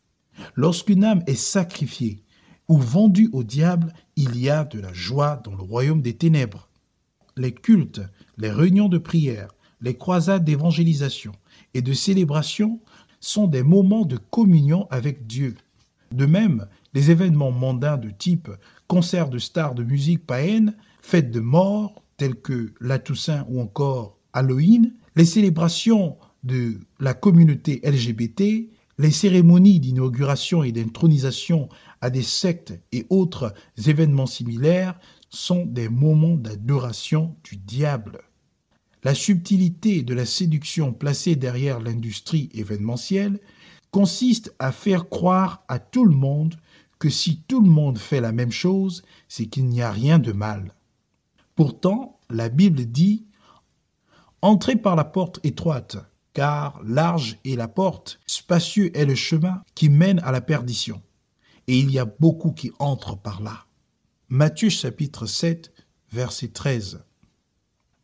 Lorsqu'une âme est sacrifiée ou vendue au diable, il y a de la joie dans le royaume des ténèbres. Les cultes, les réunions de prière, les croisades d'évangélisation et de célébration sont des moments de communion avec Dieu. De même, les événements mondains de type concert de stars de musique païenne fêtes de mort telles que la Toussaint ou encore Halloween, les célébrations de la communauté LGBT, les cérémonies d'inauguration et d'intronisation à des sectes et autres événements similaires sont des moments d'adoration du diable. La subtilité de la séduction placée derrière l'industrie événementielle consiste à faire croire à tout le monde si tout le monde fait la même chose, c'est qu'il n'y a rien de mal. Pourtant, la Bible dit Entrez par la porte étroite, car large est la porte, spacieux est le chemin qui mène à la perdition, et il y a beaucoup qui entrent par là. Matthieu chapitre 7, verset 13.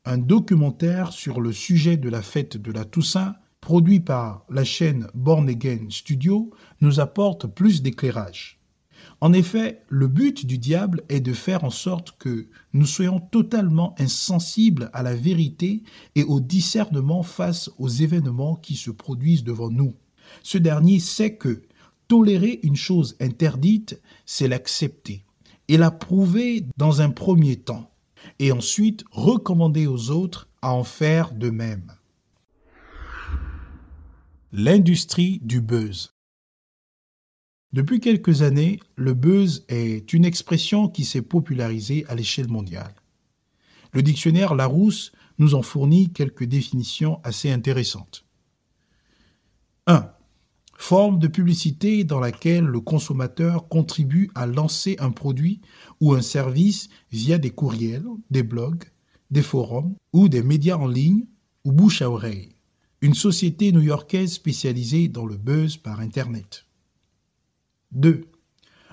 Un documentaire sur le sujet de la fête de la Toussaint, produit par la chaîne Born Again Studio, nous apporte plus d'éclairage. En effet, le but du diable est de faire en sorte que nous soyons totalement insensibles à la vérité et au discernement face aux événements qui se produisent devant nous. Ce dernier sait que tolérer une chose interdite, c'est l'accepter et la prouver dans un premier temps, et ensuite recommander aux autres à en faire de même. L'industrie du buzz. Depuis quelques années, le buzz est une expression qui s'est popularisée à l'échelle mondiale. Le dictionnaire Larousse nous en fournit quelques définitions assez intéressantes. 1. Forme de publicité dans laquelle le consommateur contribue à lancer un produit ou un service via des courriels, des blogs, des forums ou des médias en ligne ou bouche à oreille une société new-yorkaise spécialisée dans le buzz par Internet. 2.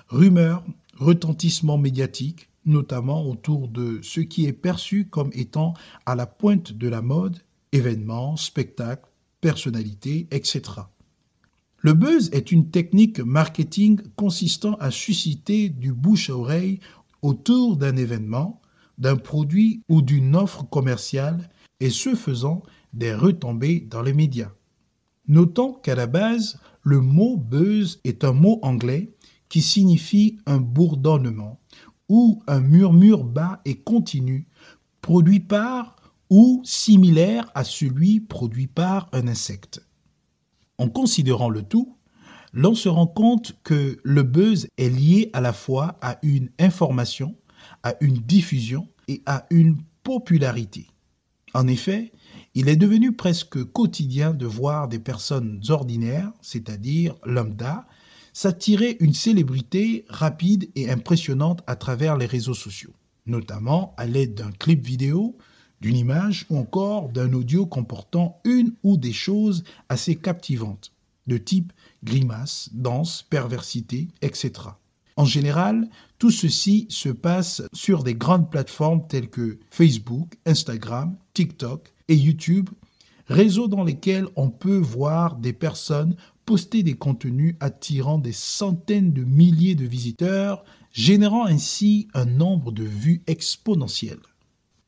Rumeurs, retentissement médiatique, notamment autour de ce qui est perçu comme étant à la pointe de la mode, événements, spectacles, personnalités, etc. Le buzz est une technique marketing consistant à susciter du bouche à oreille autour d'un événement, d'un produit ou d'une offre commerciale et ce faisant des retombées dans les médias. Notons qu'à la base, le mot buzz est un mot anglais qui signifie un bourdonnement ou un murmure bas et continu produit par ou similaire à celui produit par un insecte. En considérant le tout, l'on se rend compte que le buzz est lié à la fois à une information, à une diffusion et à une popularité. En effet, il est devenu presque quotidien de voir des personnes ordinaires, c'est-à-dire lambda, s'attirer une célébrité rapide et impressionnante à travers les réseaux sociaux, notamment à l'aide d'un clip vidéo, d'une image ou encore d'un audio comportant une ou des choses assez captivantes, de type grimace, danse, perversité, etc. En général, tout ceci se passe sur des grandes plateformes telles que Facebook, Instagram, TikTok, et YouTube, réseaux dans lesquels on peut voir des personnes poster des contenus attirant des centaines de milliers de visiteurs, générant ainsi un nombre de vues exponentiel.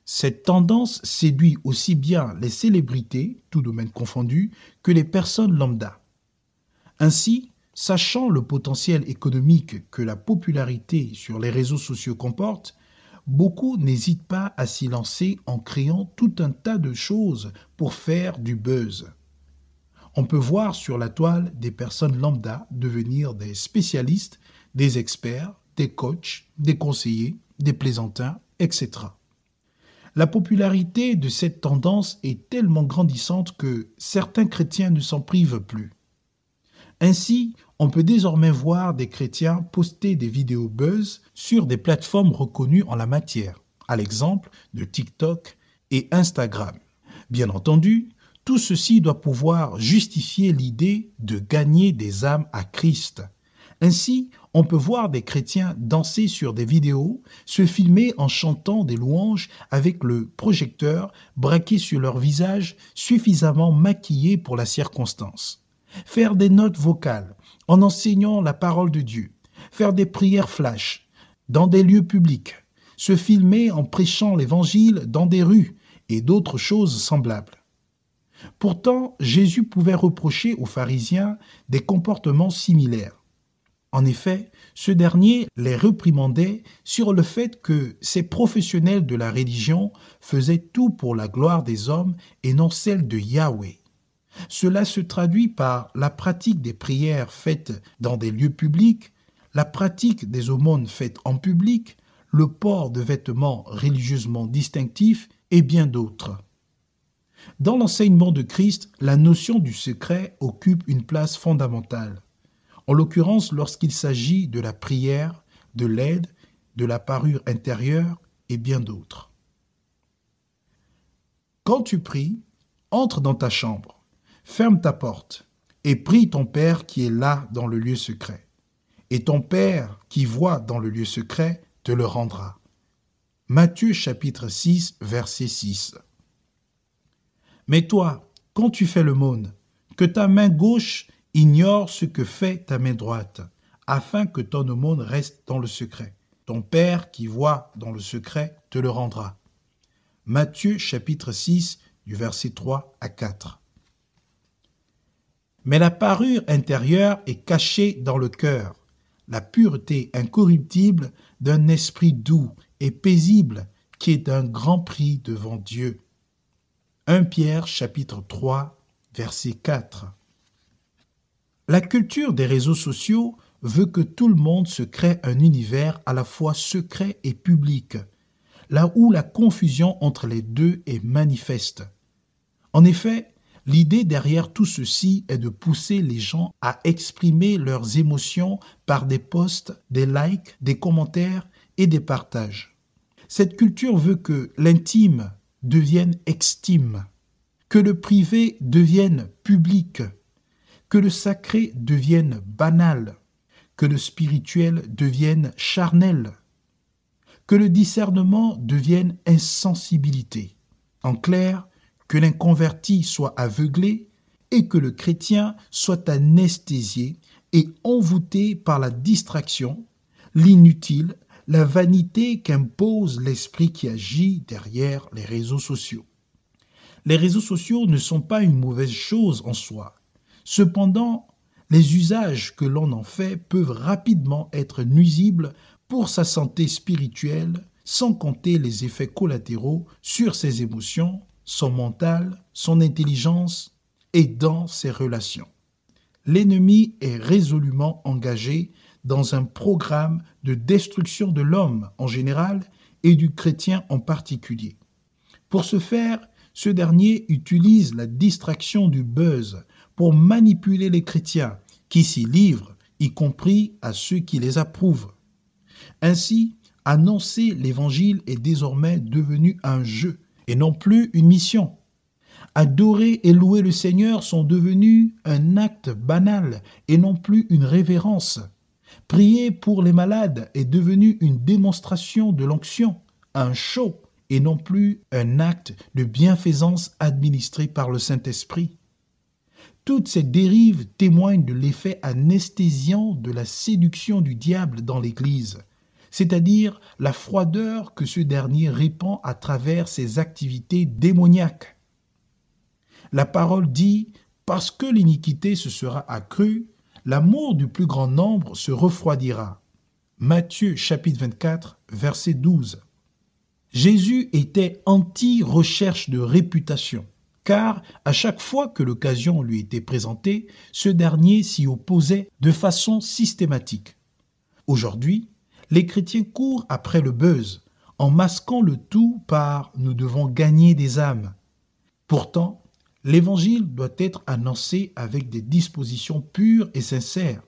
Cette tendance séduit aussi bien les célébrités, tout domaine confondu, que les personnes lambda. Ainsi, sachant le potentiel économique que la popularité sur les réseaux sociaux comporte, beaucoup n'hésitent pas à s'y lancer en créant tout un tas de choses pour faire du buzz. On peut voir sur la toile des personnes lambda devenir des spécialistes, des experts, des coachs, des conseillers, des plaisantins, etc. La popularité de cette tendance est tellement grandissante que certains chrétiens ne s'en privent plus. Ainsi, on peut désormais voir des chrétiens poster des vidéos buzz sur des plateformes reconnues en la matière, à l'exemple de TikTok et Instagram. Bien entendu, tout ceci doit pouvoir justifier l'idée de gagner des âmes à Christ. Ainsi, on peut voir des chrétiens danser sur des vidéos, se filmer en chantant des louanges avec le projecteur braqué sur leur visage suffisamment maquillé pour la circonstance faire des notes vocales en enseignant la parole de Dieu, faire des prières flash dans des lieux publics, se filmer en prêchant l'Évangile dans des rues et d'autres choses semblables. Pourtant, Jésus pouvait reprocher aux pharisiens des comportements similaires. En effet, ce dernier les réprimandait sur le fait que ces professionnels de la religion faisaient tout pour la gloire des hommes et non celle de Yahweh. Cela se traduit par la pratique des prières faites dans des lieux publics, la pratique des aumônes faites en public, le port de vêtements religieusement distinctifs et bien d'autres. Dans l'enseignement de Christ, la notion du secret occupe une place fondamentale, en l'occurrence lorsqu'il s'agit de la prière, de l'aide, de la parure intérieure et bien d'autres. Quand tu pries, entre dans ta chambre Ferme ta porte et prie ton Père qui est là dans le lieu secret. Et ton Père qui voit dans le lieu secret te le rendra. Matthieu chapitre 6 verset 6. Mais toi, quand tu fais monde, que ta main gauche ignore ce que fait ta main droite, afin que ton aumône reste dans le secret. Ton Père qui voit dans le secret te le rendra. Matthieu chapitre 6 du verset 3 à 4. Mais la parure intérieure est cachée dans le cœur, la pureté incorruptible d'un esprit doux et paisible qui est d'un grand prix devant Dieu. 1 Pierre chapitre 3 verset 4. La culture des réseaux sociaux veut que tout le monde se crée un univers à la fois secret et public, là où la confusion entre les deux est manifeste. En effet, l'idée derrière tout ceci est de pousser les gens à exprimer leurs émotions par des posts, des likes, des commentaires et des partages. Cette culture veut que l'intime devienne extime, que le privé devienne public, que le sacré devienne banal, que le spirituel devienne charnel, que le discernement devienne insensibilité. En clair, que l'inconverti soit aveuglé et que le chrétien soit anesthésié et envoûté par la distraction, l'inutile, la vanité qu'impose l'esprit qui agit derrière les réseaux sociaux. Les réseaux sociaux ne sont pas une mauvaise chose en soi. Cependant, les usages que l'on en fait peuvent rapidement être nuisibles pour sa santé spirituelle, sans compter les effets collatéraux sur ses émotions, son mental, son intelligence et dans ses relations. L'ennemi est résolument engagé dans un programme de destruction de l'homme en général et du chrétien en particulier. Pour ce faire, ce dernier utilise la distraction du buzz pour manipuler les chrétiens qui s'y livrent, y compris à ceux qui les approuvent. Ainsi, annoncer l'Évangile est désormais devenu un jeu et non plus une mission. Adorer et louer le Seigneur sont devenus un acte banal et non plus une révérence. Prier pour les malades est devenu une démonstration de l'onction, un show et non plus un acte de bienfaisance administré par le Saint-Esprit. Toutes ces dérives témoignent de l'effet anesthésiant de la séduction du diable dans l'Église, c'est-à-dire la froideur que ce dernier répand à travers ses activités démoniaques. La parole dit Parce que l'iniquité se sera accrue, l'amour du plus grand nombre se refroidira. Matthieu chapitre 24, verset 12. Jésus était anti-recherche de réputation car à chaque fois que l'occasion lui était présentée, ce dernier s'y opposait de façon systématique. Aujourd'hui, les chrétiens courent après le buzz, en masquant le tout par nous devons gagner des âmes. Pourtant, l'évangile doit être annoncé avec des dispositions pures et sincères,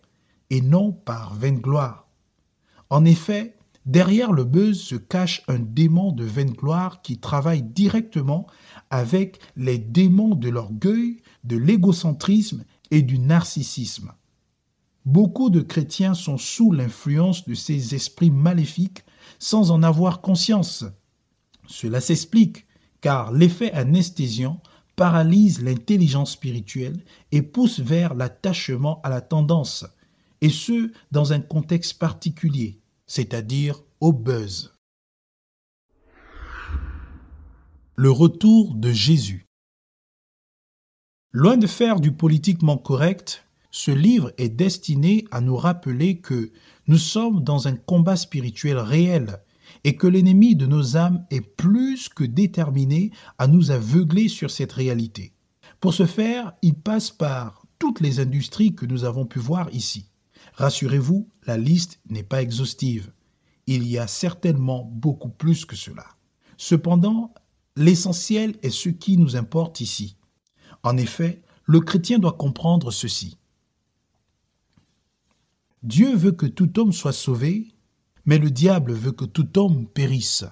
et non par vaine gloire. En effet, Derrière le buzz se cache un démon de vaine gloire qui travaille directement avec les démons de l'orgueil, de l'égocentrisme et du narcissisme. Beaucoup de chrétiens sont sous l'influence de ces esprits maléfiques sans en avoir conscience. Cela s'explique car l'effet anesthésiant paralyse l'intelligence spirituelle et pousse vers l'attachement à la tendance, et ce dans un contexte particulier, c'est-à-dire au buzz. Le retour de Jésus. Loin de faire du politiquement correct, ce livre est destiné à nous rappeler que nous sommes dans un combat spirituel réel et que l'ennemi de nos âmes est plus que déterminé à nous aveugler sur cette réalité. Pour ce faire, il passe par toutes les industries que nous avons pu voir ici. Rassurez-vous, la liste n'est pas exhaustive. Il y a certainement beaucoup plus que cela. Cependant, l'essentiel est ce qui nous importe ici. En effet, le chrétien doit comprendre ceci. Dieu veut que tout homme soit sauvé, mais le diable veut que tout homme périsse.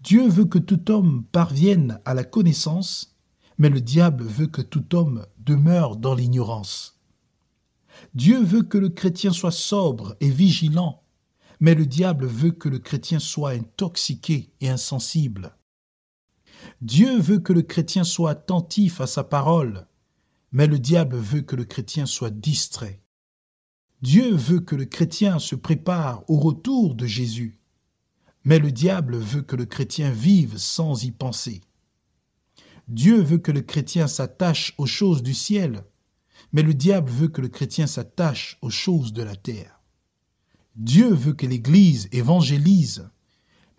Dieu veut que tout homme parvienne à la connaissance, mais le diable veut que tout homme demeure dans l'ignorance. Dieu veut que le chrétien soit sobre et vigilant, mais le diable veut que le chrétien soit intoxiqué et insensible. Dieu veut que le chrétien soit attentif à sa parole, mais le diable veut que le chrétien soit distrait. Dieu veut que le chrétien se prépare au retour de Jésus, mais le diable veut que le chrétien vive sans y penser. Dieu veut que le chrétien s'attache aux choses du ciel, mais le diable veut que le chrétien s'attache aux choses de la terre. Dieu veut que l'Église évangélise,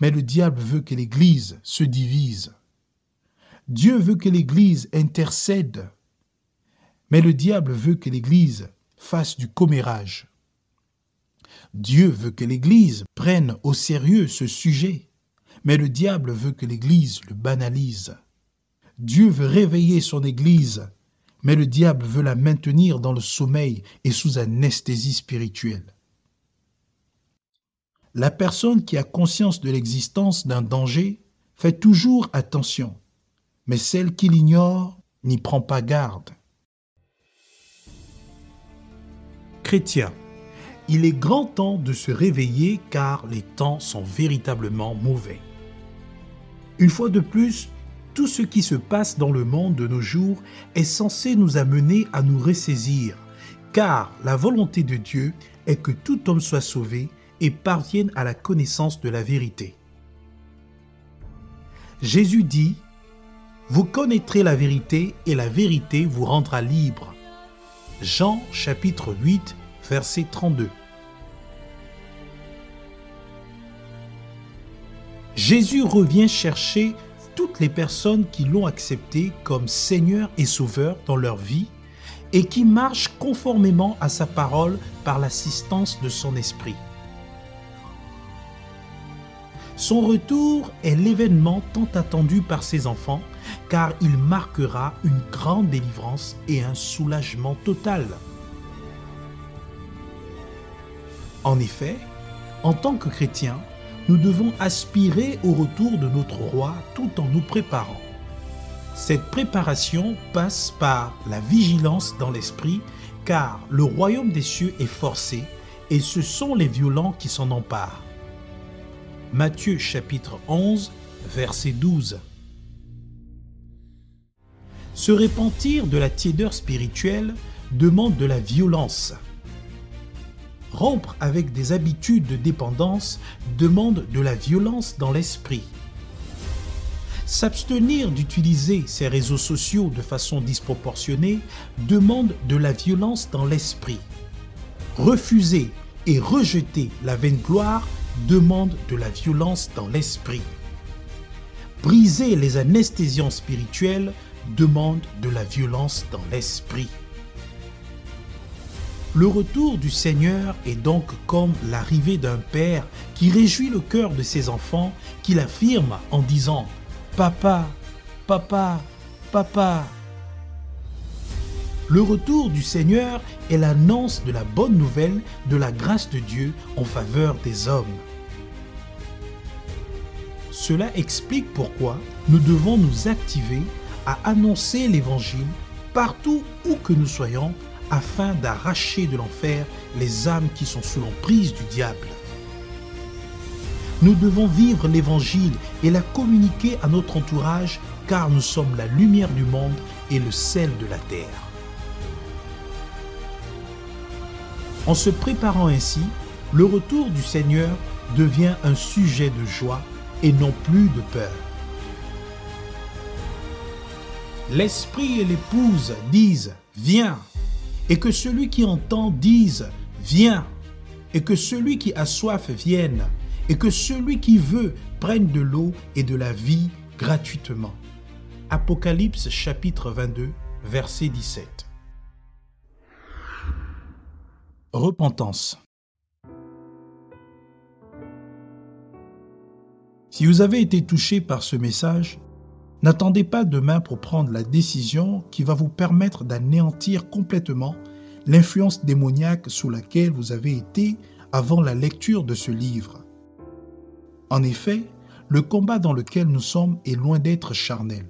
mais le diable veut que l'Église se divise. Dieu veut que l'Église intercède, mais le diable veut que l'Église fasse du commérage. Dieu veut que l'Église prenne au sérieux ce sujet, mais le diable veut que l'Église le banalise. Dieu veut réveiller son Église, mais le diable veut la maintenir dans le sommeil et sous anesthésie spirituelle. La personne qui a conscience de l'existence d'un danger fait toujours attention, mais celle qui l'ignore n'y prend pas garde. Chrétien, il est grand temps de se réveiller car les temps sont véritablement mauvais. Une fois de plus, tout ce qui se passe dans le monde de nos jours est censé nous amener à nous ressaisir, car la volonté de Dieu est que tout homme soit sauvé et parvienne à la connaissance de la vérité. Jésus dit, Vous connaîtrez la vérité et la vérité vous rendra libre. Jean chapitre 8 verset 32. Jésus revient chercher toutes les personnes qui l'ont accepté comme Seigneur et Sauveur dans leur vie et qui marchent conformément à sa parole par l'assistance de son esprit. Son retour est l'événement tant attendu par ses enfants car il marquera une grande délivrance et un soulagement total. En effet, en tant que chrétiens, nous devons aspirer au retour de notre roi tout en nous préparant. Cette préparation passe par la vigilance dans l'esprit, car le royaume des cieux est forcé, et ce sont les violents qui s'en emparent. Matthieu chapitre 11, verset 12. Se repentir de la tiédeur spirituelle demande de la violence. Rompre avec des habitudes de dépendance demande de la violence dans l'esprit. S'abstenir d'utiliser ces réseaux sociaux de façon disproportionnée demande de la violence dans l'esprit. Refuser et rejeter la vaine gloire demande de la violence dans l'esprit. Briser les anesthésiants spirituels demande de la violence dans l'esprit. Le retour du Seigneur est donc comme l'arrivée d'un père qui réjouit le cœur de ses enfants, qui l'affirme en disant ⁇ Papa, papa, papa ⁇ Le retour du Seigneur est l'annonce de la bonne nouvelle de la grâce de Dieu en faveur des hommes. Cela explique pourquoi nous devons nous activer à annoncer l'Évangile partout où que nous soyons afin d'arracher de l'enfer les âmes qui sont sous l'emprise du diable. Nous devons vivre l'Évangile et la communiquer à notre entourage car nous sommes la lumière du monde et le sel de la terre. En se préparant ainsi, le retour du Seigneur devient un sujet de joie et non plus de peur. L'Esprit et l'épouse disent, viens, et que celui qui entend dise, viens, et que celui qui a soif vienne, et que celui qui veut prenne de l'eau et de la vie gratuitement. Apocalypse chapitre 22, verset 17. Repentance. Si vous avez été touché par ce message, N'attendez pas demain pour prendre la décision qui va vous permettre d'anéantir complètement l'influence démoniaque sous laquelle vous avez été avant la lecture de ce livre. En effet, le combat dans lequel nous sommes est loin d'être charnel.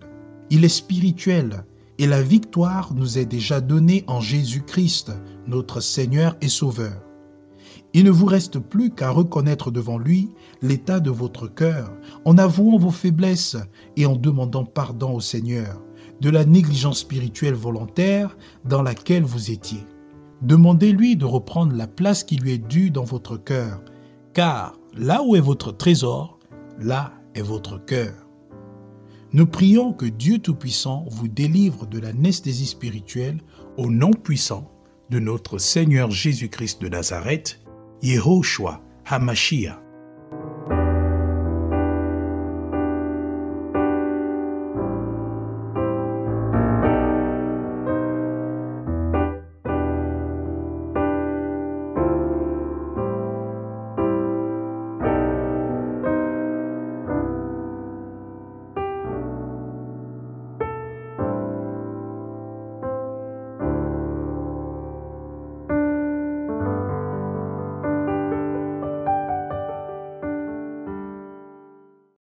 Il est spirituel et la victoire nous est déjà donnée en Jésus-Christ, notre Seigneur et Sauveur. Il ne vous reste plus qu'à reconnaître devant lui l'état de votre cœur, en avouant vos faiblesses et en demandant pardon au Seigneur de la négligence spirituelle volontaire dans laquelle vous étiez. Demandez-lui de reprendre la place qui lui est due dans votre cœur, car là où est votre trésor, là est votre cœur. Nous prions que Dieu Tout-Puissant vous délivre de l'anesthésie spirituelle au nom puissant de notre Seigneur Jésus-Christ de Nazareth Yehoshua HaMashiach